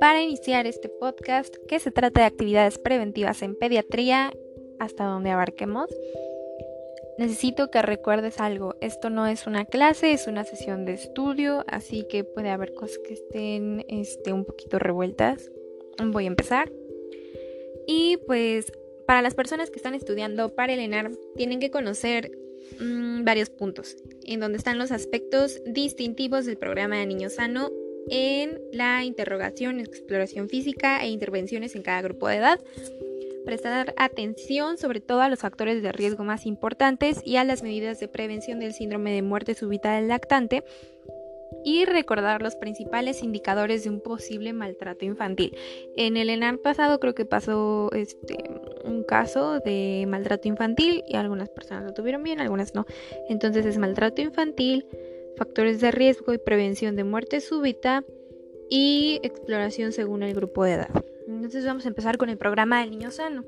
Para iniciar este podcast, que se trata de actividades preventivas en pediatría, hasta donde abarquemos, necesito que recuerdes algo. Esto no es una clase, es una sesión de estudio, así que puede haber cosas que estén este, un poquito revueltas. Voy a empezar. Y pues para las personas que están estudiando para el ENAR, tienen que conocer mm, varios puntos, en donde están los aspectos distintivos del programa de Niño Sano en la interrogación, exploración física e intervenciones en cada grupo de edad prestar atención sobre todo a los factores de riesgo más importantes y a las medidas de prevención del síndrome de muerte súbita del lactante y recordar los principales indicadores de un posible maltrato infantil. En el ENAM pasado creo que pasó este, un caso de maltrato infantil y algunas personas lo tuvieron bien, algunas no. Entonces es maltrato infantil, factores de riesgo y prevención de muerte súbita y exploración según el grupo de edad. Entonces vamos a empezar con el programa del niño sano.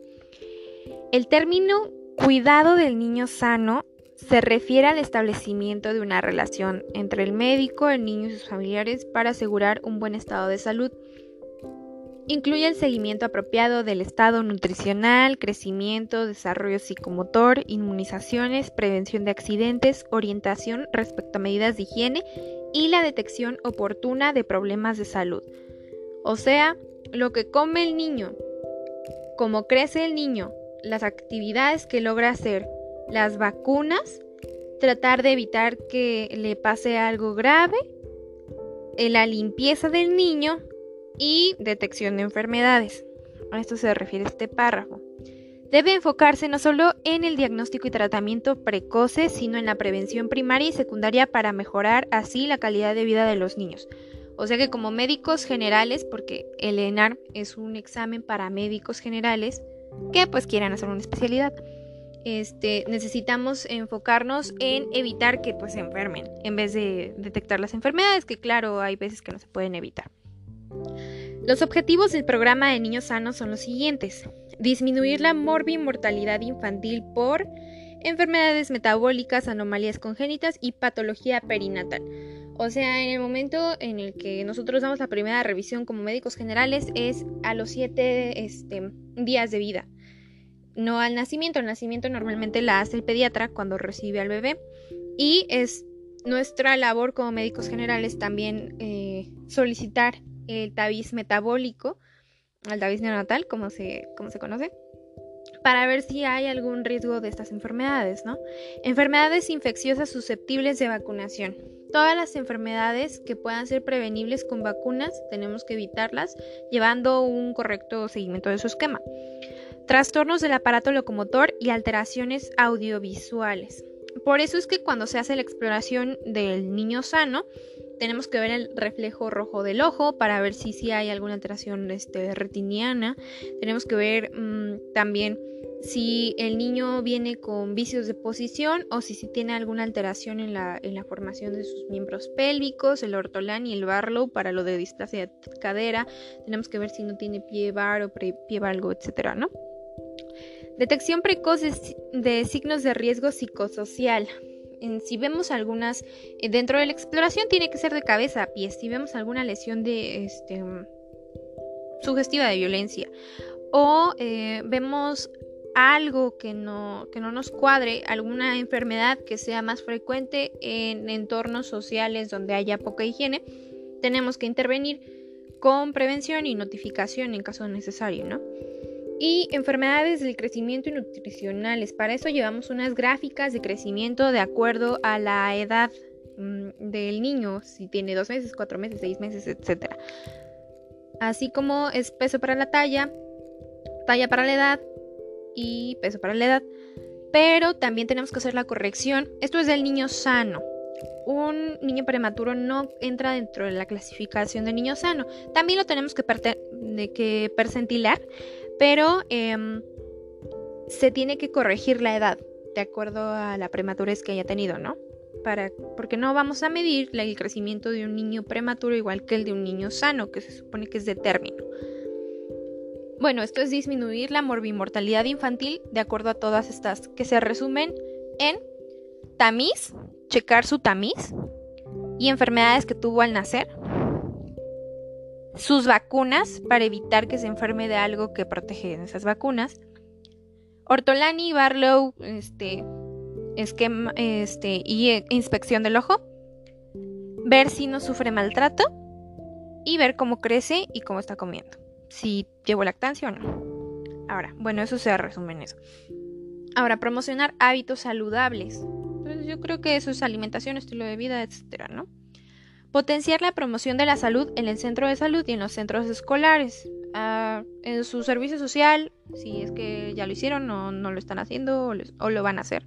El término cuidado del niño sano se refiere al establecimiento de una relación entre el médico, el niño y sus familiares para asegurar un buen estado de salud. Incluye el seguimiento apropiado del estado nutricional, crecimiento, desarrollo psicomotor, inmunizaciones, prevención de accidentes, orientación respecto a medidas de higiene y la detección oportuna de problemas de salud. O sea, lo que come el niño, cómo crece el niño, las actividades que logra hacer, las vacunas, tratar de evitar que le pase algo grave, eh, la limpieza del niño y detección de enfermedades. A esto se refiere este párrafo. Debe enfocarse no solo en el diagnóstico y tratamiento precoce, sino en la prevención primaria y secundaria para mejorar así la calidad de vida de los niños. O sea que como médicos generales, porque el ENAR es un examen para médicos generales que pues quieran hacer una especialidad, este, necesitamos enfocarnos en evitar que pues se enfermen, en vez de detectar las enfermedades, que claro, hay veces que no se pueden evitar. Los objetivos del programa de niños sanos son los siguientes. Disminuir la morbimortalidad infantil por enfermedades metabólicas, anomalías congénitas y patología perinatal. O sea, en el momento en el que nosotros damos la primera revisión como médicos generales es a los siete este, días de vida. No al nacimiento. El nacimiento normalmente la hace el pediatra cuando recibe al bebé. Y es nuestra labor como médicos generales también eh, solicitar el tabiz metabólico, el tabiz neonatal, como se, como se conoce, para ver si hay algún riesgo de estas enfermedades, ¿no? Enfermedades infecciosas susceptibles de vacunación. Todas las enfermedades que puedan ser prevenibles con vacunas tenemos que evitarlas llevando un correcto seguimiento de su esquema. Trastornos del aparato locomotor y alteraciones audiovisuales. Por eso es que cuando se hace la exploración del niño sano, tenemos que ver el reflejo rojo del ojo para ver si, si hay alguna alteración este, retiniana. Tenemos que ver mm, también si el niño viene con vicios de posición o si, si tiene alguna alteración en la, en la, formación de sus miembros pélvicos, el ortolán y el barlow para lo de displasia de cadera. Tenemos que ver si no tiene pie bar o pie valgo, etcétera, ¿no? Detección precoz de, signos de riesgo psicosocial. si vemos algunas, eh, dentro de la exploración tiene que ser de cabeza a pies. Si vemos alguna lesión de este, sugestiva de violencia o eh, vemos algo que no, que no nos cuadre, alguna enfermedad que sea más frecuente en entornos sociales donde haya poca higiene, tenemos que intervenir con prevención y notificación en caso necesario, ¿no? Y enfermedades del crecimiento y nutricionales. Para eso llevamos unas gráficas de crecimiento de acuerdo a la edad mm, del niño, si tiene dos meses, cuatro meses, seis meses, etc. Así como es peso para la talla, talla para la edad, y peso para la edad. Pero también tenemos que hacer la corrección. Esto es del niño sano. Un niño prematuro no entra dentro de la clasificación de niño sano. También lo tenemos que, que percentilar, pero em, se tiene que corregir la edad de acuerdo a la prematurez que haya tenido, ¿no? Para, porque no vamos a medir el crecimiento de un niño prematuro igual que el de un niño sano, que se supone que es de término. Bueno, esto es disminuir la morbimortalidad infantil de acuerdo a todas estas que se resumen en tamiz, checar su tamiz y enfermedades que tuvo al nacer, sus vacunas para evitar que se enferme de algo que protege esas vacunas, Ortolani, Barlow, este, esquema, este, y eh, inspección del ojo, ver si no sufre maltrato y ver cómo crece y cómo está comiendo, si llevo lactancia o no. Ahora, bueno, eso se resume en eso. Ahora, promocionar hábitos saludables. Entonces, yo creo que eso es alimentación, estilo de vida, etcétera, ¿no? Potenciar la promoción de la salud en el centro de salud y en los centros escolares. Ah, en su servicio social, si es que ya lo hicieron o no lo están haciendo o, lo van a hacer.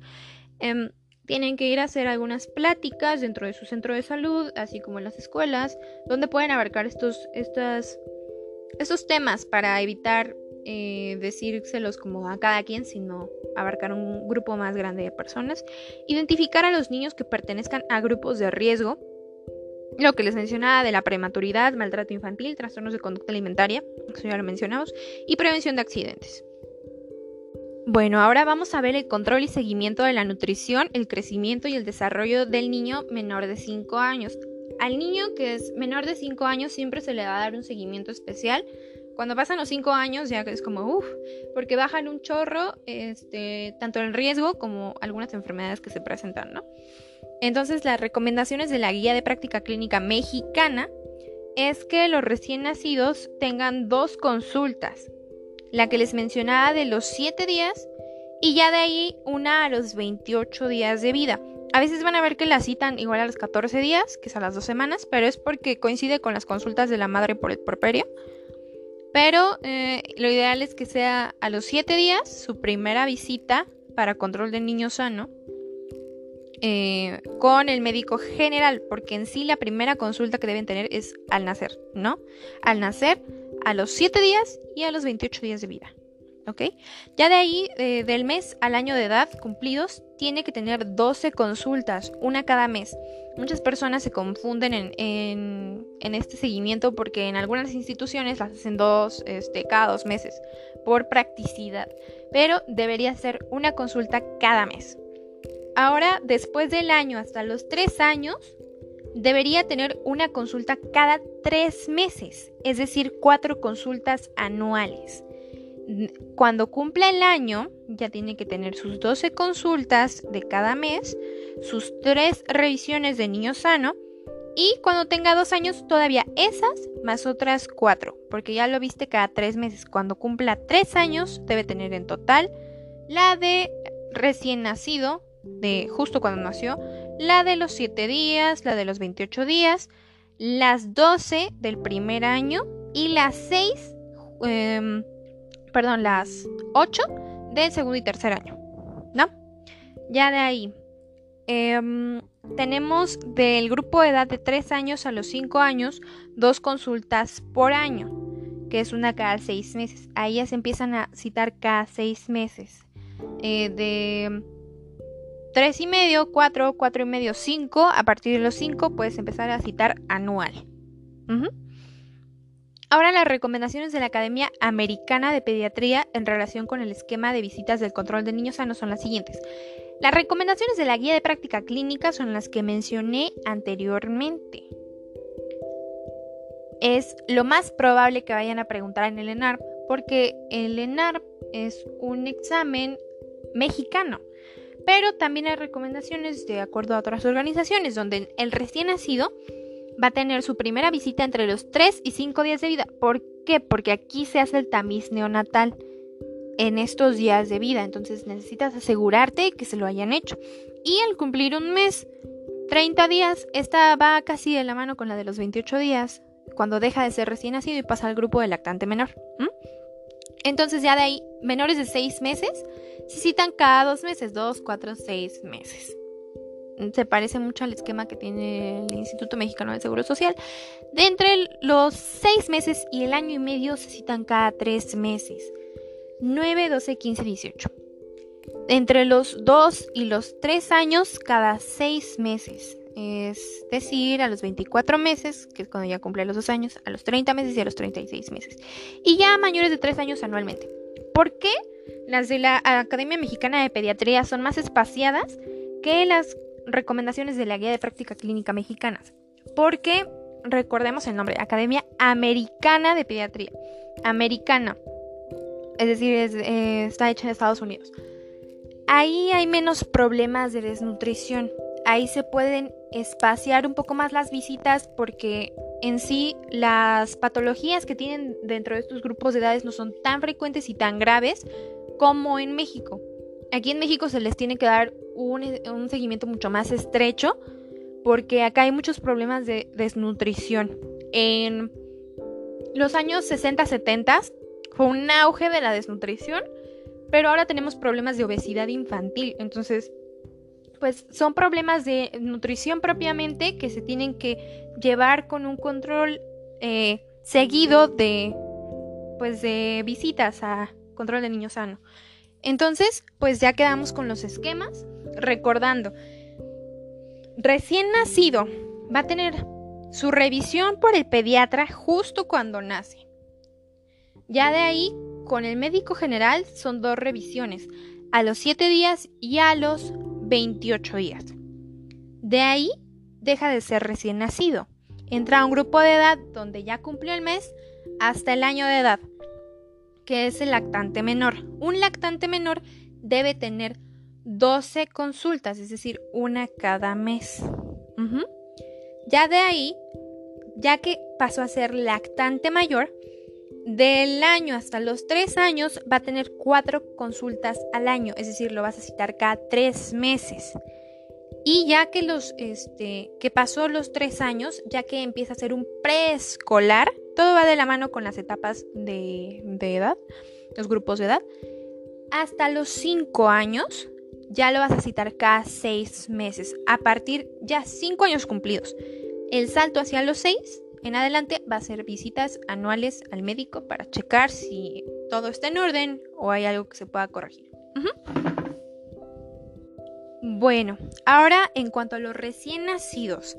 Em, tienen que ir a hacer algunas pláticas dentro de su centro de salud, así como en las escuelas, donde pueden abarcar estos, estas, estos temas para evitar eh, decírselos como a cada quien, sino abarcar un grupo más grande de personas. Identificar a los niños que pertenezcan a grupos de riesgo lo que les mencionaba de la prematuridad, maltrato infantil, trastornos de conducta alimentaria, eso ya lo mencionamos, y prevención de accidentes. Bueno, ahora vamos a ver el control y seguimiento de la nutrición, el crecimiento y el desarrollo del niño menor de 5 años. Al niño que es menor de 5 años siempre se le va a dar un seguimiento especial. Cuando pasan los 5 años ya es como uff, porque bajan un chorro, este, tanto el riesgo como algunas enfermedades que se presentan, ¿no? Entonces, las recomendaciones de la Guía de Práctica Clínica Mexicana es que los recién nacidos tengan dos consultas, la que les mencionaba de los 7 días y ya de ahí una a los 28 días de vida. A veces van a ver que la citan igual a los 14 días, que es a las dos semanas, pero es porque coincide con las consultas de la madre por el porperio. Pero eh, lo ideal es que sea a los 7 días su primera visita para control del niño sano eh, con el médico general, porque en sí la primera consulta que deben tener es al nacer, ¿no? Al nacer, a los 7 días y a los 28 días de vida. ¿Ok? Ya de ahí, eh, del mes al año de edad cumplidos, tiene que tener 12 consultas, una cada mes. Muchas personas se confunden en, este seguimiento porque en algunas instituciones las hacen dos, este, cada dos meses, por practicidad. Pero debería ser una consulta cada mes. Ahora, después del año hasta los tres años, debería tener una consulta cada tres meses, es decir, cuatro consultas anuales. Cuando cumpla el año, ya tiene que tener sus 12 consultas de cada mes, sus tres revisiones de niño sano y cuando tenga dos años, todavía esas más otras cuatro, porque ya lo viste cada tres meses. Cuando cumpla tres años, debe tener en total la de recién nacido, de justo cuando nació, la de los 7 días, la de los 28 días, las 12 del primer año y las 6, em, perdón, las 8 del segundo y tercer año, ¿no? Ya de ahí. Em, tenemos del grupo de edad de 3 años a los 5 años dos consultas por año, que es una cada 6 meses. Ahí ya se empiezan a citar cada 6 meses. Eh, de 3 y medio, 4, 4 y medio, 5. A partir de los 5 puedes empezar a citar anual. Ahora las recomendaciones de la Academia Americana de Pediatría en relación con el esquema de visitas del control de niños sanos son las siguientes. Las recomendaciones de la guía de práctica clínica son las que mencioné anteriormente. Es lo más probable que vayan a preguntar en el ENARP porque el ENARP es un examen mexicano. Pero también hay recomendaciones de acuerdo a otras organizaciones donde el recién nacido va a tener su primera visita entre los 3 y 5 días de vida. ¿Por qué? Porque aquí se hace el tamiz neonatal en estos días de vida. Entonces necesitas asegurarte que se lo hayan hecho. Y al cumplir un mes, 30 días, esta va casi de la mano con la de los 28 días, cuando deja de ser recién nacido y pasa al grupo de lactante menor. Entonces ya de ahí, menores de 6 meses, se citan cada dos meses, dos, cuatro, seis meses. Se parece mucho al esquema que tiene el Instituto Mexicano del Seguro Social. De entre los seis meses y el año y medio se citan cada tres meses. 9, 12, 15, 18. Entre los dos y los tres años, cada seis meses. Es decir, a los 24 meses, que es cuando ya cumple los dos años, a los 30 meses y a los 36 meses. Y ya mayores de tres años anualmente. ¿Por qué? Las de la Academia Mexicana de Pediatría son más espaciadas que las recomendaciones de la Guía de Práctica Clínica Mexicanas. Porque recordemos el nombre, Academia Americana de Pediatría. Americana. Es decir, eh, está hecha en Estados Unidos. Ahí hay menos problemas de desnutrición. Ahí se pueden espaciar un poco más las visitas porque en sí las patologías que tienen dentro de estos grupos de edades no son tan frecuentes y tan graves como en México. Aquí en México se les tiene que dar un, un seguimiento mucho más estrecho porque acá hay muchos problemas de desnutrición. En los años 60-70 fue un auge de la desnutrición, pero ahora tenemos problemas de obesidad infantil. Entonces, pues son problemas de nutrición propiamente que se tienen que llevar con un control eh, seguido de, pues de visitas a control de niño sano. Entonces, pues ya quedamos con los esquemas, recordando recién nacido va a tener su revisión por el pediatra justo cuando nace. Ya de ahí, con el médico general son dos revisiones, a los 7 días y a los 28 días. De ahí deja de ser recién nacido. Entra a un grupo de edad donde ya cumplió el mes hasta el año de edad, que es el lactante menor. Un lactante menor debe tener 12 consultas, es decir, una cada mes. Ya de ahí, ya que pasó a ser lactante mayor, del año hasta los 3 años va a tener 4 consultas al año, es decir, lo vas a citar cada 3 meses. Y ya que los, este, que pasó los 3 años, ya que empieza a ser un preescolar, todo va de la mano con las etapas de, edad, los grupos de edad. Hasta los 5 años ya lo vas a citar cada seis meses, a partir ya cinco años cumplidos. El salto hacia los seis en adelante va a ser visitas anuales al médico para checar si todo está en orden o hay algo que se pueda corregir. Bueno, ahora en cuanto a los recién nacidos,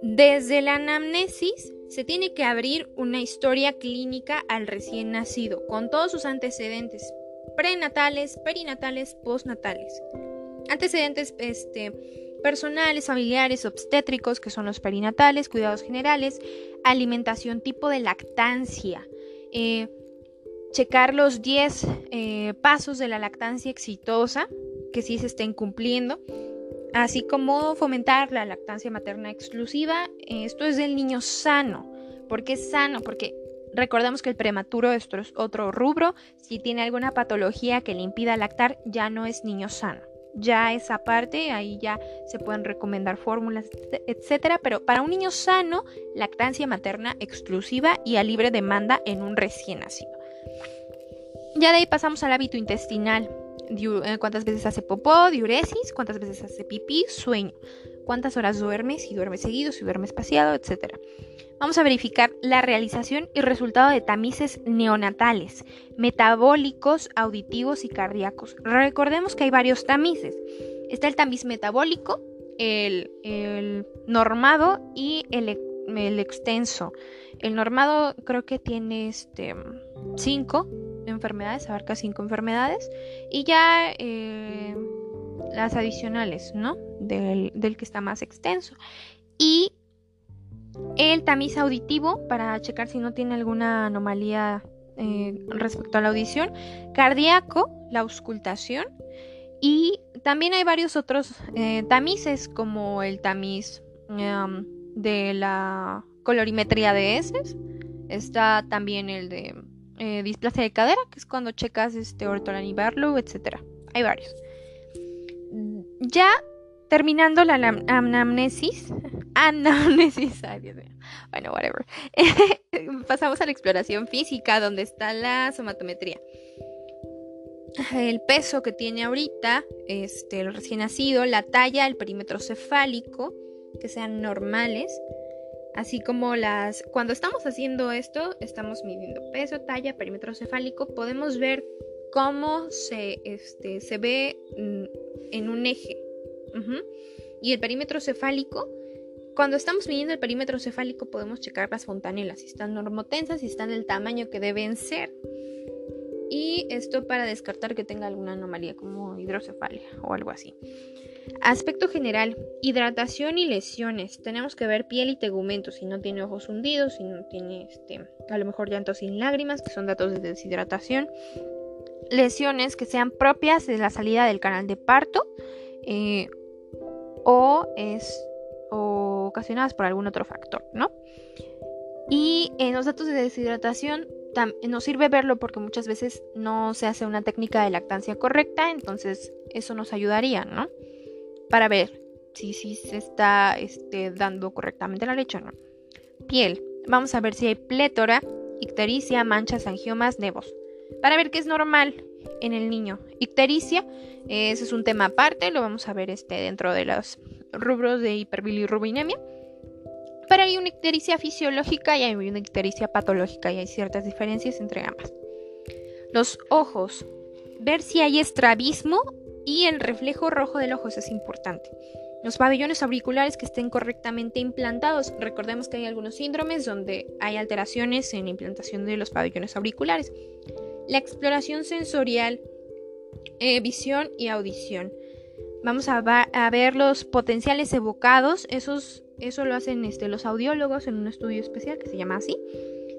desde la anamnesis se tiene que abrir una historia clínica al recién nacido, con todos sus antecedentes, prenatales, perinatales, postnatales. Antecedentes este, personales, familiares, obstétricos, que son los perinatales, cuidados generales, alimentación tipo de lactancia, eh, checar los 10 eh, pasos de la lactancia exitosa, que sí se estén cumpliendo, así como fomentar la lactancia materna exclusiva. Esto es del niño sano. ¿Por qué sano? Porque Recordemos que el prematuro es otro rubro. Si tiene alguna patología que le impida lactar, ya no es niño sano. Ya esa parte, ahí ya se pueden recomendar fórmulas, etcétera. Pero para un niño sano, lactancia materna exclusiva y a libre demanda en un recién nacido. Ya de ahí pasamos al hábito intestinal. Eh, cuántas veces hace popó, diuresis, cuántas veces hace pipí, sueño, cuántas horas duermes, si duermes seguido, si duermes espaciado, etcétera vamos a verificar la realización y resultado de tamices neonatales, metabólicos, auditivos y cardíacos. Recordemos que hay varios tamices. Está el tamiz metabólico, el, normado y el, extenso. El normado creo que tiene este, cinco enfermedades, abarca cinco enfermedades. Y ya eh, las adicionales, ¿no? Del, del que está más extenso. Y el tamiz auditivo para checar si no tiene alguna anomalía eh, respecto a la audición, cardíaco, la auscultación y también hay varios otros eh, tamices como el tamiz em, de la colorimetría de heces, está también el de eh, displasia de cadera, que es cuando checas este ortolan Barlow, etc. Hay varios. Ya terminando la anamnesis, anamnesis, ay Dios mío, bueno, whatever, pasamos a la exploración física, donde está la somatometría. El peso que tiene ahorita, este, el recién nacido, la talla, el perímetro cefálico, que sean normales, así como las... Cuando estamos haciendo esto, estamos midiendo peso, talla, perímetro cefálico, podemos ver cómo se, este, se ve mm, en un eje, y el perímetro cefálico, cuando estamos midiendo el perímetro cefálico podemos checar las fontanelas, si están normotensas, si están del tamaño que deben ser. Y esto para descartar que tenga alguna anomalía como hidrocefalia o algo así. Aspecto general, hidratación y lesiones. Tenemos que ver piel y tegumento, si no tiene ojos hundidos, si no tiene este, a lo mejor llanto sin lágrimas, que son datos de deshidratación. Lesiones que sean propias de la salida del canal de parto eh, o, es, ocasionadas por algún otro factor, ¿no? Y en los datos de deshidratación nos sirve verlo porque muchas veces no se hace una técnica de lactancia correcta, entonces eso nos ayudaría, ¿no? Para ver si, si se está este, dando correctamente la leche o no. Piel. Vamos a ver si hay plétora, ictericia, manchas, angiomas, nevos. Para ver qué es normal en el niño. Ictericia, ese es un tema aparte, lo vamos a ver este, dentro de los rubros de hiperbilirrubinemia. Pero hay una ictericia fisiológica y hay una ictericia patológica y hay ciertas diferencias entre ambas. Los ojos. Ver si hay estrabismo y el reflejo rojo del ojo es importante. Los pabellones auriculares que estén correctamente implantados. Recordemos que hay algunos síndromes donde hay alteraciones en la implantación de los pabellones auriculares. La exploración sensorial, eh, visión y audición. Vamos a, ver los potenciales evocados, esos eso lo hacen este, los audiólogos en un estudio especial que se llama así.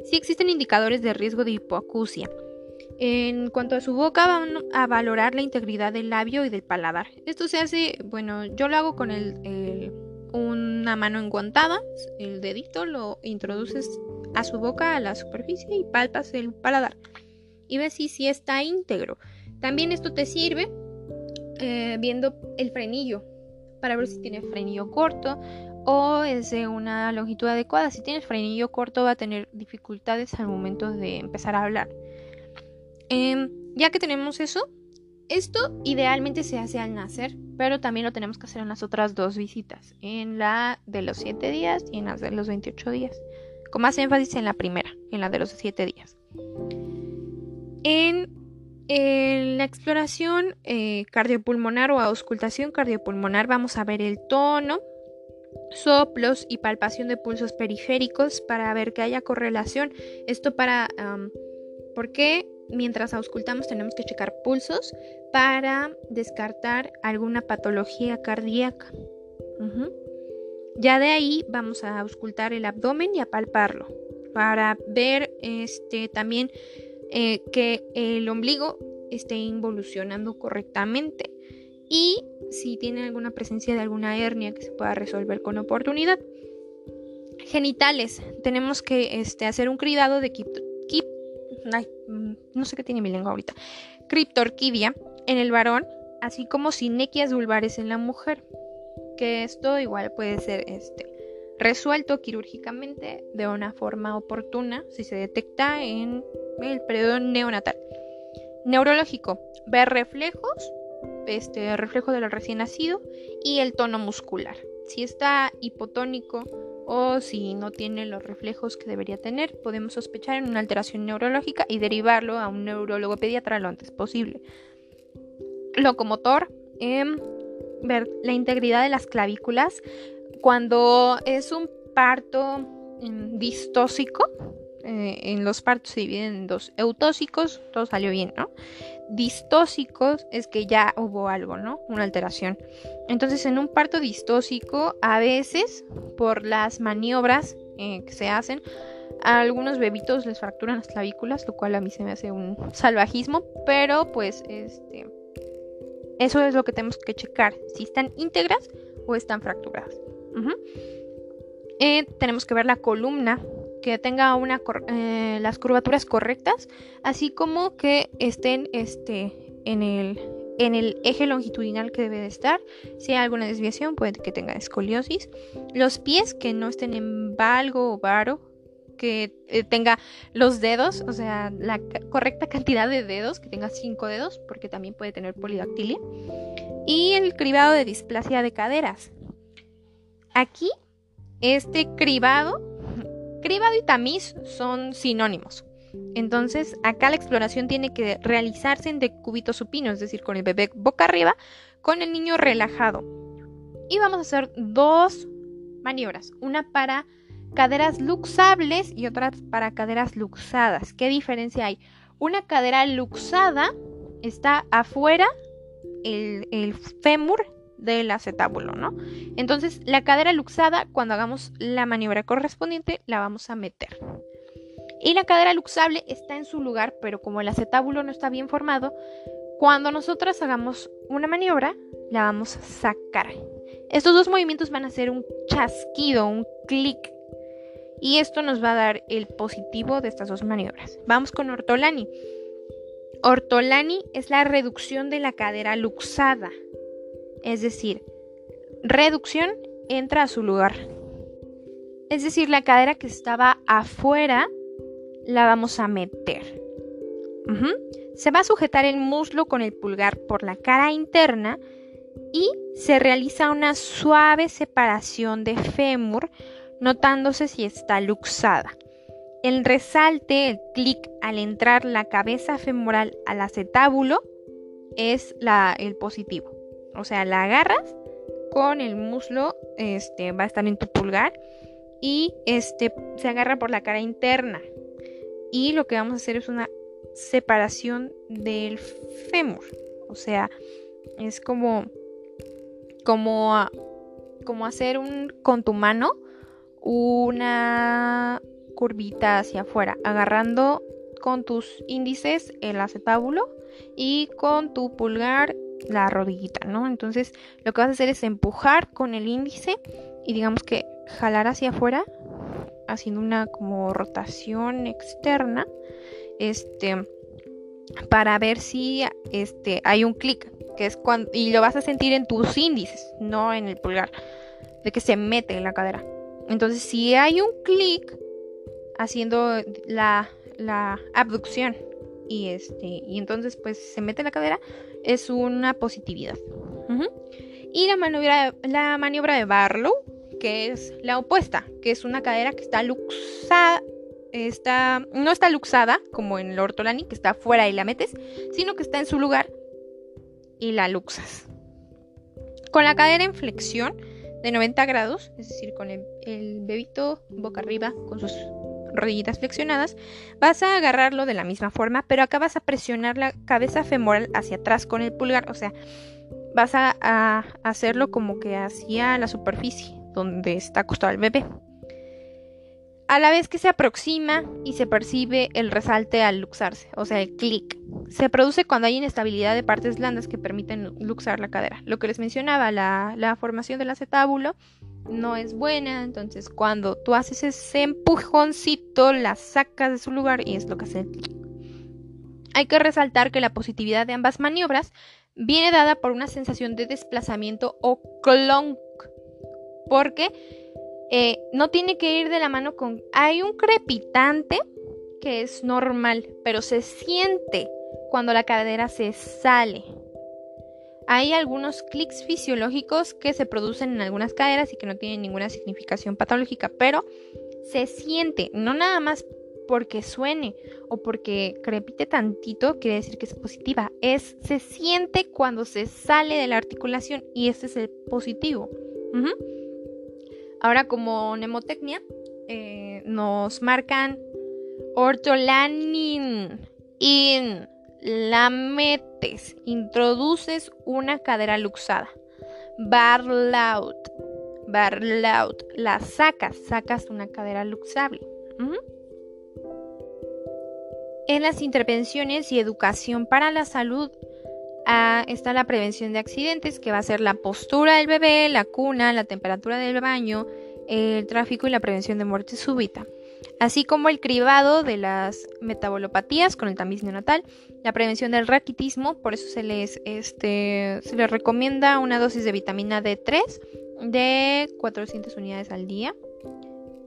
Si existen indicadores de riesgo de hipoacusia. En cuanto a su boca, van a valorar la integridad del labio y del paladar. Esto se hace, bueno, yo lo hago con una mano enguantada, el dedito lo introduces a su boca, a la superficie y palpas el paladar. Y ves si, si está íntegro. También esto te sirve eh, viendo el frenillo para ver si tiene frenillo corto o es de una longitud adecuada. Si tienes frenillo corto va a tener dificultades al momento de empezar a hablar. Em, ya que tenemos eso, esto idealmente se hace al nacer, pero también lo tenemos que hacer en las otras dos visitas, en la de los 7 días y en la de los 28 días, con más énfasis en la primera, en la de los 7 días. En, la exploración eh, cardiopulmonar o auscultación cardiopulmonar vamos a ver el tono, soplos y palpación de pulsos periféricos para ver que haya correlación. Esto para... porque mientras auscultamos tenemos que checar pulsos para descartar alguna patología cardíaca. Ya de ahí vamos a auscultar el abdomen y a palparlo para ver este, también eh, que el ombligo esté involucionando correctamente y si tiene alguna presencia de alguna hernia que se pueda resolver con oportunidad. Genitales, tenemos que este, hacer un cribado de mm, no sé qué tiene mi lengua ahorita, criptorquidia en el varón, así como sinequias vulvares en la mujer, que esto igual puede ser este, resuelto quirúrgicamente de una forma oportuna si se detecta en el periodo neonatal. Neurológico, ver reflejos este reflejo del recién nacido y el tono muscular. Si está hipotónico o si no tiene los reflejos que debería tener, podemos sospechar en una alteración neurológica y derivarlo a un neurólogo pediatra lo antes posible. Locomotor, em, ver la integridad de las clavículas. Cuando es un parto em, distóxico, eh, en los partos se dividen en dos. Eutóxicos, todo salió bien, ¿no? Distóxicos es que ya hubo algo, ¿no? Una alteración. Entonces, en un parto distóxico, a veces, por las maniobras eh, que se hacen, a algunos bebitos les fracturan las clavículas, lo cual a mí se me hace un salvajismo, pero pues este eso es lo que tenemos que checar, si están íntegras o están fracturadas. Tenemos que ver la columna que tenga eh, las curvaturas correctas, así como que estén este, en, el, en el eje longitudinal que debe de estar. Si hay alguna desviación, puede que tenga escoliosis. Los pies que no estén en valgo o varo, que eh, tenga los dedos, o sea, la correcta cantidad de dedos, que tenga cinco dedos, porque también puede tener polidactilia. Y el cribado de displasia de caderas. Aquí, este cribado Cribado y tamiz son sinónimos. Entonces, acá la exploración tiene que realizarse en decúbito supino, es decir, con el bebé boca arriba, con el niño relajado. Y vamos a hacer dos maniobras, una para caderas luxables y otra para caderas luxadas. ¿Qué diferencia hay? Una cadera luxada está afuera, el, el fémur del acetábulo, ¿no? Entonces, la cadera luxada, cuando hagamos la maniobra correspondiente, la vamos a meter. Y la cadera luxable está en su lugar, pero como el acetábulo no está bien formado, cuando nosotras hagamos una maniobra, la vamos a sacar. Estos dos movimientos van a hacer un chasquido, un clic. Y esto nos va a dar el positivo de estas dos maniobras. Vamos con ortolani. Ortolani es la reducción de la cadera luxada. Es decir, reducción entra a su lugar. Es decir, la cadera que estaba afuera la vamos a meter. Se va a sujetar el muslo con el pulgar por la cara interna y se realiza una suave separación de fémur, notándose si está luxada. El resalte, el clic al entrar la cabeza femoral al acetábulo es la, el positivo. O sea, la agarras con el muslo, este, va a estar en tu pulgar y este se agarra por la cara interna. Y lo que vamos a hacer es una separación del fémur. O sea, es como como, como hacer un, con tu mano una curvita hacia afuera, agarrando con tus índices el acetábulo y con tu pulgar la rodillita, ¿no? Entonces lo que vas a hacer es empujar con el índice y digamos que jalar hacia afuera, haciendo una como rotación externa, este, para ver si este, hay un clic que es cuando, y lo vas a sentir en tus índices, no en el pulgar, de que se mete en la cadera. Entonces, si hay un clic haciendo la, la abducción y este y entonces pues se mete la cadera, es una positividad. Y la maniobra, la maniobra de Barlow, que es la opuesta, que es una cadera que está luxada, está, no está luxada como en el ortolani, que está fuera y la metes, sino que está en su lugar y la luxas. Con la cadera en flexión de 90 grados, es decir, con el, bebito boca arriba, con sus rodillitas flexionadas, vas a agarrarlo de la misma forma, pero acá vas a presionar la cabeza femoral hacia atrás con el pulgar, o sea, vas a, a hacerlo como que hacia la superficie donde está acostado el bebé a la vez que se aproxima y se percibe el resalte al luxarse, o sea, el clic. Se produce cuando hay inestabilidad de partes blandas que permiten luxar la cadera. Lo que les mencionaba, la, formación del acetábulo no es buena, entonces cuando tú haces ese empujoncito, la sacas de su lugar y es lo que hace el clic. Hay que resaltar que la positividad de ambas maniobras viene dada por una sensación de desplazamiento o clonk, porque eh, no tiene que ir de la mano con... Hay un crepitante que es normal, pero se siente cuando la cadera se sale. Hay algunos clics fisiológicos que se producen en algunas caderas y que no tienen ninguna significación patológica, pero se siente, no nada más porque suene o porque crepite tantito quiere decir que es positiva, es se siente cuando se sale de la articulación y ese es el positivo. Ahora como mnemotecnia eh, nos marcan ortolanin, in, la metes, introduces una cadera luxada. Barlout, barlout, la sacas, sacas una cadera luxable. En las intervenciones y educación para la salud está la prevención de accidentes, que va a ser la postura del bebé, la cuna, la temperatura del baño, el tráfico y la prevención de muerte súbita, así como el cribado de las metabolopatías con el tamiz neonatal, la prevención del raquitismo, por eso se les, este, se les recomienda una dosis de vitamina D3 de 400 unidades al día,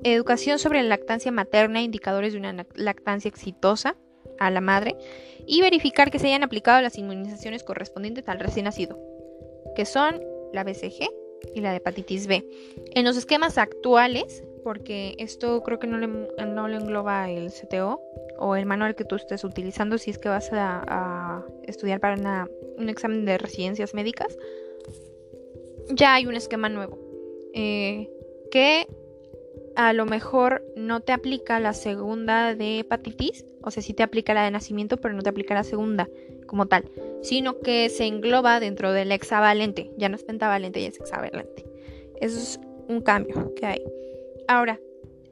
educación sobre la lactancia materna, indicadores de una lactancia exitosa, a la madre y verificar que se hayan aplicado las inmunizaciones correspondientes al recién nacido, que son la BCG y la hepatitis B. En los esquemas actuales, porque esto creo que no le, no le engloba el CTO o el manual que tú estés utilizando si es que vas a, estudiar para un examen de residencias médicas, ya hay un esquema nuevo eh, que a lo mejor no te aplica la segunda de hepatitis, o sea, sí te aplica la de nacimiento, pero no te aplica la segunda. como tal, sino que se engloba dentro del hexavalente. Ya no es pentavalente, ya es hexavalente. Eso es un cambio que hay. Ahora,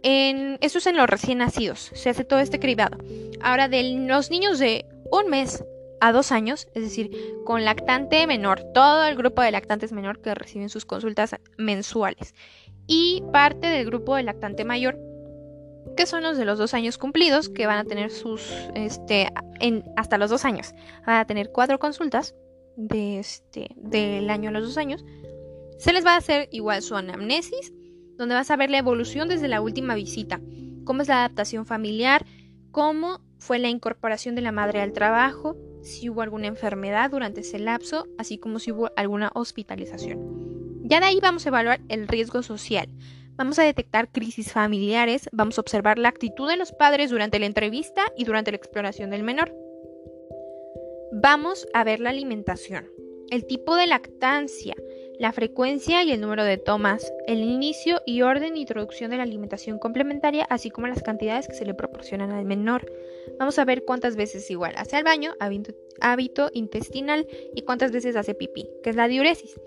en, eso es en los recién nacidos. Se hace todo este cribado. Ahora, de los niños de un mes a dos años, es decir, con lactante menor, todo el grupo de lactantes menor que reciben sus consultas mensuales. Y parte del grupo de lactante mayor, que son los de los dos años cumplidos, que van a tener sus, este, en, hasta los dos años, van a tener cuatro consultas de este, del año a los dos años. Se les va a hacer igual su anamnesis, donde vas a ver la evolución desde la última visita, cómo es la adaptación familiar, cómo fue la incorporación de la madre al trabajo, si hubo alguna enfermedad durante ese lapso, así como si hubo alguna hospitalización. Ya de ahí vamos a evaluar el riesgo social. Vamos a detectar crisis familiares, vamos a observar la actitud de los padres durante la entrevista y durante la exploración del menor. Vamos a ver la alimentación, el tipo de lactancia, la frecuencia y el número de tomas, el inicio y orden de introducción de la alimentación complementaria, así como las cantidades que se le proporcionan al menor. Vamos a ver cuántas veces igual hace al baño, hábito, intestinal, y cuántas veces hace pipí, que es la diuresis.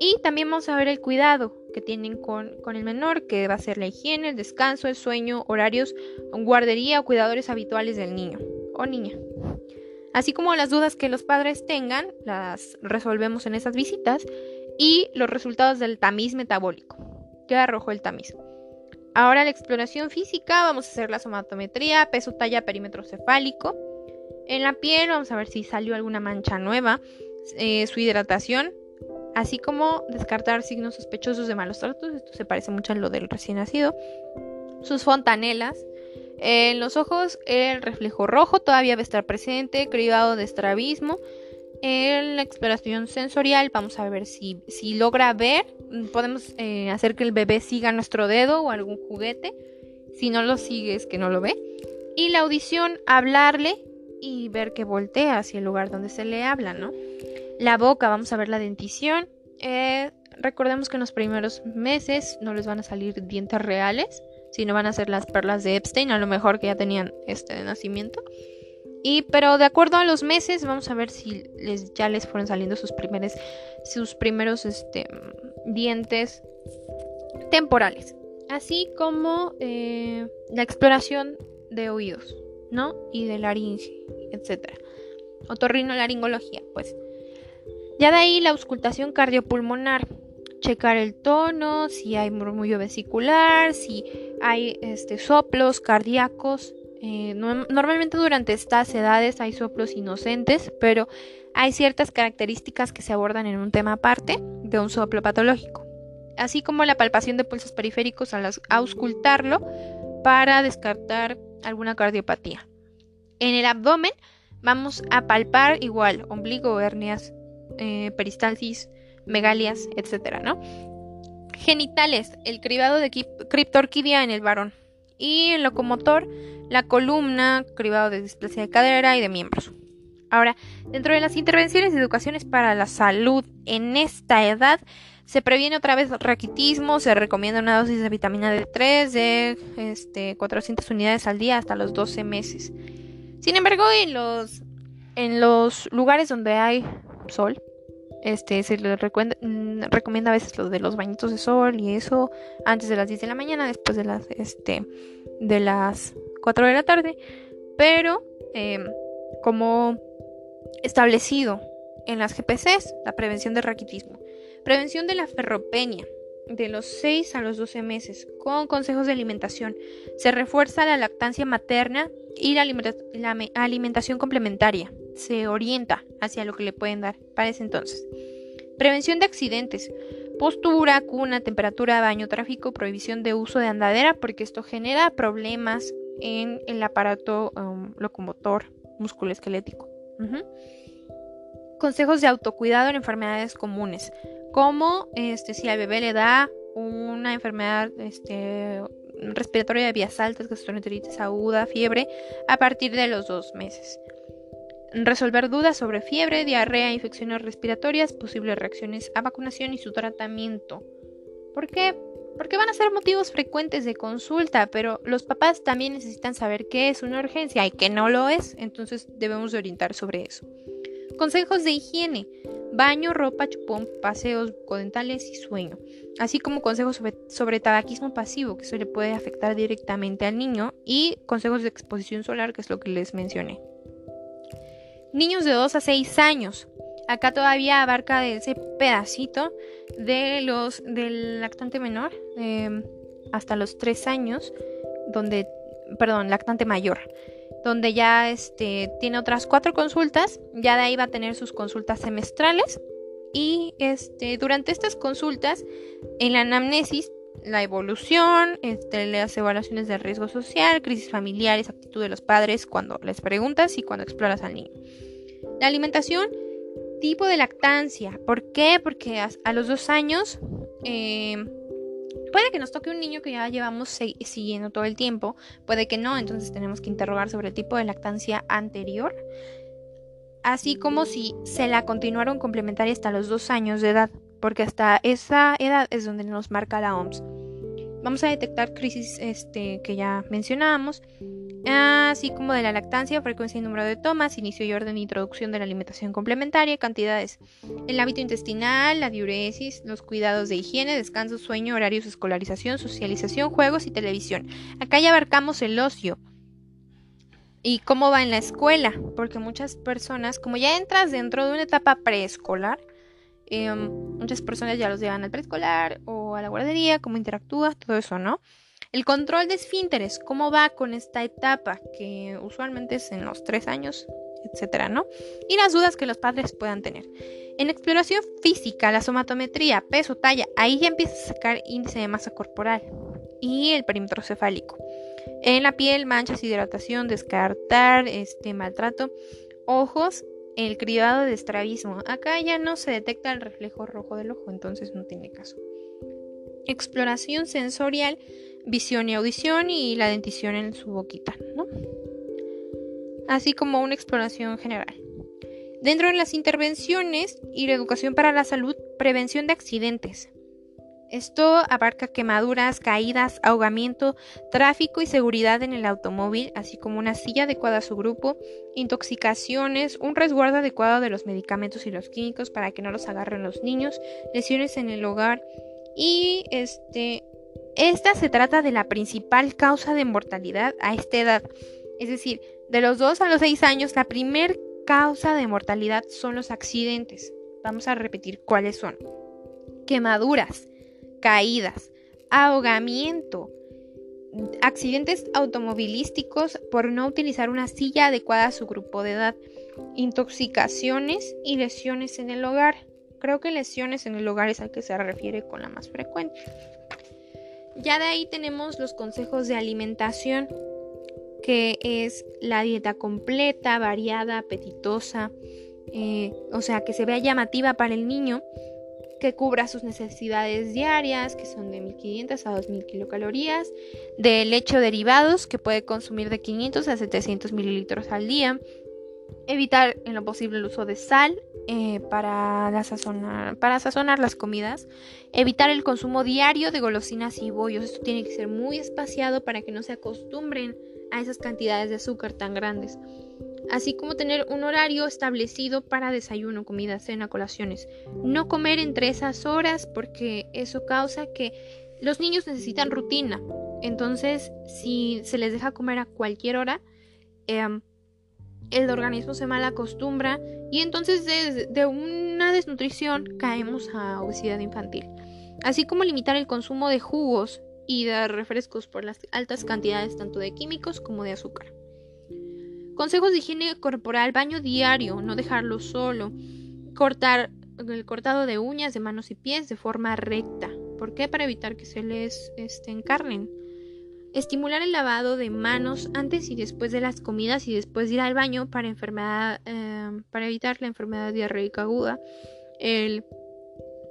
Y también vamos a ver el cuidado que tienen con, con, el menor, que va a ser la higiene, el descanso, el sueño, horarios, guardería o cuidadores habituales del niño o niña. Así como las dudas que los padres tengan, las resolvemos en esas visitas y los resultados del tamiz metabólico. ¿Qué arrojó el tamiz? Ahora la exploración física, vamos a hacer la somatometría, peso, talla, perímetro cefálico. En la piel vamos a ver si salió alguna mancha nueva, eh, su hidratación, así como descartar signos sospechosos de malos tratos, esto se parece mucho a lo del recién nacido, sus fontanelas, los ojos el reflejo rojo todavía va a estar presente, cribado de estrabismo, en la exploración sensorial vamos a ver si, si logra ver, podemos eh, hacer que el bebé siga nuestro dedo o algún juguete, si no lo sigue es que no lo ve. Y la audición, hablarle y ver que voltea hacia el lugar donde se le habla, ¿no? La boca, vamos a ver la dentición. Eh, recordemos que en los primeros meses no les van a salir dientes reales, sino van a ser las perlas de Epstein, a lo mejor que ya tenían este de nacimiento. Y pero de acuerdo a los meses vamos a ver si les, ya les fueron saliendo sus primeros, sus primeros este, dientes temporales. Así como eh, la exploración de oídos, ¿no? Y de laringe, etc. Otorrinolaringología, pues. Ya de ahí la auscultación cardiopulmonar. Checar el tono, si hay murmullo vesicular, si hay este, soplos cardíacos eh, normalmente durante estas edades hay soplos inocentes, pero hay ciertas características que se abordan en un tema aparte de un soplo patológico, así como la palpación de pulsos periféricos al auscultarlo para descartar alguna cardiopatía. En el abdomen vamos a palpar igual ombligo, hernias, eh, peristalsis, megalias, etc. ¿no? Genitales, el cribado de criptorquidia en el varón. Y en locomotor, la columna, cribado de displasia de cadera y de miembros. Ahora, dentro de las intervenciones de educaciones para la salud en esta edad, se previene otra vez raquitismo, se recomienda una dosis de vitamina D3 de este, 400 unidades al día hasta los 12 meses. Sin embargo, en los, en los lugares donde hay sol, este, se le mm, recomienda, a veces lo de los bañitos de sol y eso antes de las 10 de la mañana, después de las, este, de las 4 de la tarde, pero em, como establecido en las GPCs, la prevención del raquitismo, prevención de la ferropenia de los 6 a los 12 meses con consejos de alimentación, se refuerza la lactancia materna y la, alimentación complementaria, se orienta hacia lo que le pueden dar para ese entonces. Prevención de accidentes, postura, cuna, temperatura, baño, tráfico, prohibición de uso de andadera, porque esto genera problemas en el aparato um, locomotor musculoesquelético. Consejos de autocuidado en enfermedades comunes, como este, si al bebé le da una enfermedad este, respiratoria de vías altas, gastroenteritis aguda, fiebre, a partir de los dos meses. Resolver dudas sobre fiebre, diarrea, infecciones respiratorias, posibles reacciones a vacunación y su tratamiento. ¿Por qué? porque van a ser motivos frecuentes de consulta, pero los papás también necesitan saber qué es una urgencia y qué no lo es, entonces debemos de orientar sobre eso. Consejos de higiene. Baño, ropa, chupón, paseos bucodentales y sueño. Así como consejos sobre, sobre, tabaquismo pasivo, que eso le puede afectar directamente al niño. Y consejos de exposición solar, que es lo que les mencioné. Niños de 2 a 6 años. Acá todavía abarca ese pedacito de los del lactante menor em, hasta los 3 años, donde, perdón, lactante mayor, donde ya este, tiene otras cuatro consultas, ya de ahí va a tener sus consultas semestrales y este, durante estas consultas, en la anamnesis, la evolución, este, las evaluaciones de riesgo social, crisis familiares, actitud de los padres cuando les preguntas y cuando exploras al niño. La alimentación tipo de lactancia. ¿Por qué? Porque a, los dos años eh, puede que nos toque un niño que ya llevamos siguiendo todo el tiempo, puede que no, entonces tenemos que interrogar sobre el tipo de lactancia anterior, así como si se la continuaron complementaria hasta los dos años de edad, porque hasta esa edad es donde nos marca la OMS. Vamos a detectar crisis este, que ya mencionábamos así como de la lactancia, frecuencia y número de tomas, inicio y orden de introducción de la alimentación complementaria, cantidades, el hábito intestinal, la diuresis, los cuidados de higiene, descanso, sueño, horarios, escolarización, socialización, juegos y televisión. Acá ya abarcamos el ocio. ¿Y cómo va en la escuela? Porque muchas personas, como ya entras dentro de una etapa preescolar, em, muchas personas ya los llevan al preescolar o a la guardería, cómo interactúas, todo eso, ¿no? El control de esfínteres, ¿cómo va con esta etapa? Que usualmente es en los tres años, etcétera, ¿no? Y las dudas que los padres puedan tener. En exploración física, la somatometría, peso, talla, ahí ya empieza a sacar índice de masa corporal y el perímetro cefálico. En la piel, manchas, hidratación, descartar, este maltrato, ojos, el cribado de estrabismo. Acá ya no se detecta el reflejo rojo del ojo, entonces no tiene caso. Exploración sensorial, visión y audición y la dentición en su boquita, ¿no? Así como una exploración general. Dentro de las intervenciones y la educación para la salud, prevención de accidentes. Esto abarca quemaduras, caídas, ahogamiento, tráfico y seguridad en el automóvil, así como una silla adecuada a su grupo, intoxicaciones, un resguardo adecuado de los medicamentos y los químicos para que no los agarren los niños, lesiones en el hogar y este esta se trata de la principal causa de mortalidad a esta edad. Es decir, de los 2 a los 6 años, la primer causa de mortalidad son los accidentes. Vamos a repetir cuáles son. Quemaduras, caídas, ahogamiento, accidentes automovilísticos por no utilizar una silla adecuada a su grupo de edad, intoxicaciones y lesiones en el hogar. Creo que lesiones en el hogar es al que se refiere con la más frecuente. Ya de ahí tenemos los consejos de alimentación, que es la dieta completa, variada, apetitosa, eh, o sea, que se vea llamativa para el niño, que cubra sus necesidades diarias, que son de 1500 a 2000 kilocalorías, de leche derivados, que puede consumir de 500 a 700 mililitros al día, evitar en lo posible el uso de sal eh, para, sazonar, para sazonar las comidas, evitar el consumo diario de golosinas y bollos, esto tiene que ser muy espaciado para que no se acostumbren a esas cantidades de azúcar tan grandes, así como tener un horario establecido para desayuno, comida, cena, colaciones, no comer entre esas horas porque eso causa que los niños necesitan rutina, entonces si se les deja comer a cualquier hora, eh, el organismo se mal acostumbra y entonces de, una desnutrición caemos a obesidad infantil. Así como limitar el consumo de jugos y de refrescos por las altas cantidades tanto de químicos como de azúcar. Consejos de higiene corporal, baño diario, no dejarlo solo, cortar el cortado de uñas de manos y pies de forma recta. ¿Por qué? Para evitar que se les este, encarnen. Estimular el lavado de manos antes y después de las comidas y después de ir al baño para, enfermedad, em, para evitar la enfermedad diarreica aguda. El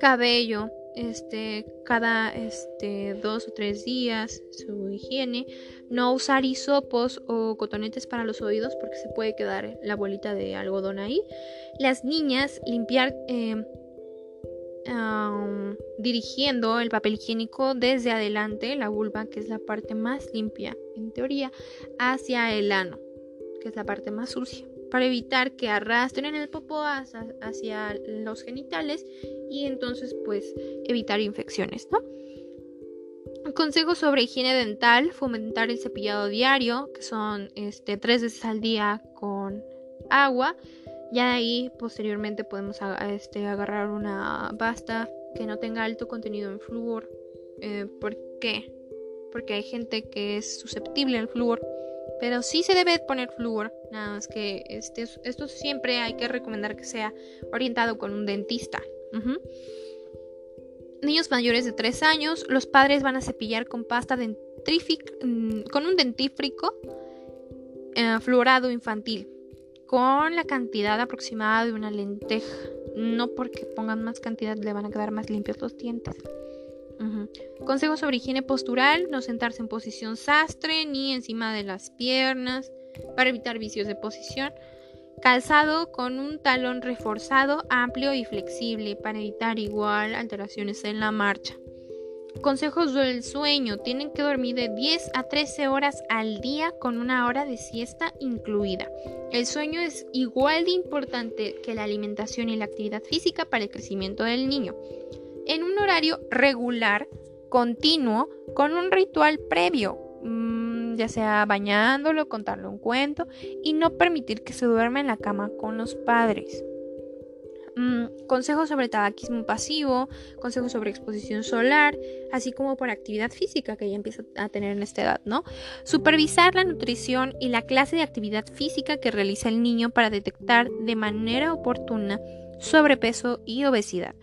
cabello, este, cada este, dos o tres días, su higiene. No usar hisopos o cotonetes para los oídos porque se puede quedar la bolita de algodón ahí. Las niñas, limpiar em, dirigiendo el papel higiénico desde adelante, la vulva, que es la parte más limpia en teoría, hacia el ano, que es la parte más sucia. Para evitar que arrastren el popó hacia, los genitales y entonces pues evitar infecciones, ¿no? Consejos sobre higiene dental, fomentar el cepillado diario, que son este, tres veces al día con agua. Ya de ahí posteriormente podemos este, agarrar una pasta que no tenga alto contenido en flúor. Eh, ¿Por qué? Porque hay gente que es susceptible al flúor. Pero sí se debe poner flúor. Nada más que este, esto siempre hay que recomendar que sea orientado con un dentista. Niños mayores de 3 años, los padres van a cepillar con pasta dentífrica, mm, con un dentífrico eh, fluorado infantil, con la cantidad aproximada de una lenteja. No porque pongan más cantidad le van a quedar más limpios los dientes. Consejos sobre higiene postural, no sentarse en posición sastre ni encima de las piernas para evitar vicios de posición. Calzado con un talón reforzado, amplio y flexible para evitar igual alteraciones en la marcha. Consejos del sueño. Tienen que dormir de 10 a 13 horas al día con una hora de siesta incluida. El sueño es igual de importante que la alimentación y la actividad física para el crecimiento del niño en un horario regular, continuo, con un ritual previo, mm, ya sea bañándolo, contarle un cuento y no permitir que se duerma en la cama con los padres. Mm, consejos sobre tabaquismo pasivo, consejos sobre exposición solar, así como por actividad física que ya empieza a tener en esta edad, ¿no? Supervisar la nutrición y la clase de actividad física que realiza el niño para detectar de manera oportuna sobrepeso y obesidad.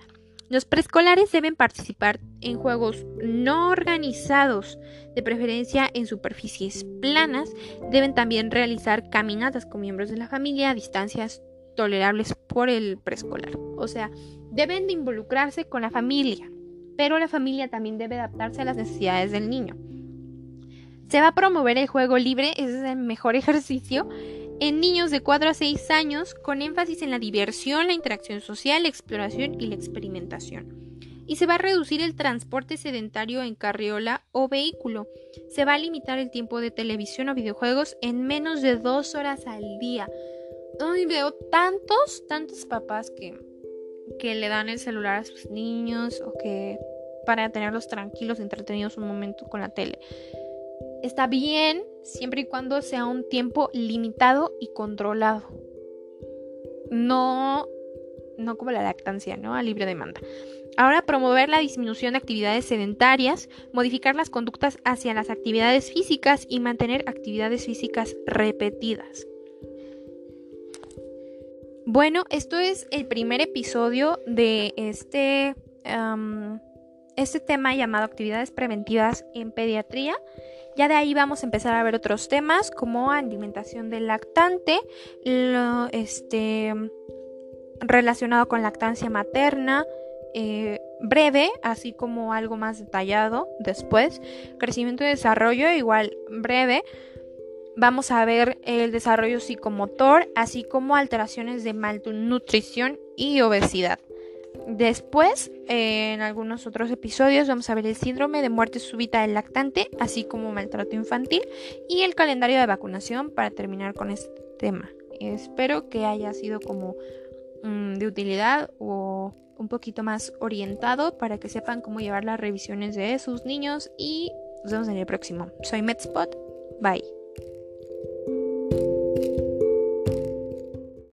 Los preescolares deben participar en juegos no organizados, de preferencia en superficies planas. Deben también realizar caminatas con miembros de la familia a distancias tolerables por el preescolar. O sea, deben de involucrarse con la familia, pero la familia también debe adaptarse a las necesidades del niño. Se va a promover el juego libre, ese es el mejor ejercicio en niños de 4 a 6 años con énfasis en la diversión, la interacción social, la exploración y la experimentación. Y se va a reducir el transporte sedentario en carriola o vehículo. Se va a limitar el tiempo de televisión o videojuegos en menos de dos horas al día. Hoy veo tantos, tantos papás que, que le dan el celular a sus niños o que para tenerlos tranquilos, entretenidos un momento con la tele. Está bien siempre y cuando sea un tiempo limitado y controlado. No, no como la lactancia, ¿no? A libre demanda. Ahora, promover la disminución de actividades sedentarias, modificar las conductas hacia las actividades físicas y mantener actividades físicas repetidas. Bueno, esto es el primer episodio de este, este tema llamado actividades preventivas en pediatría. Ya de ahí vamos a empezar a ver otros temas como alimentación del lactante, este, relacionado con lactancia materna, eh, breve, así como algo más detallado después. Crecimiento y desarrollo, igual breve. Vamos a ver el desarrollo psicomotor, así como alteraciones de malnutrición y obesidad. Después, en algunos otros episodios, vamos a ver el síndrome de muerte súbita del lactante, así como maltrato infantil y el calendario de vacunación para terminar con este tema. Espero que haya sido como mm, de utilidad o un poquito más orientado para que sepan cómo llevar las revisiones de sus niños y nos vemos en el próximo. Soy MedSpot. Bye.